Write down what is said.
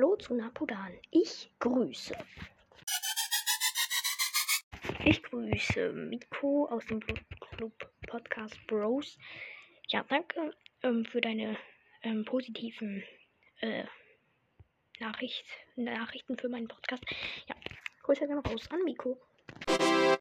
Hallo zu Napodan. Ich grüße. Ich grüße Miko aus dem Club Podcast Bros. Ja, danke ähm, für deine ähm, positiven äh, Nachricht, Nachrichten für meinen Podcast. Ja, Grüße gerne raus an Miko.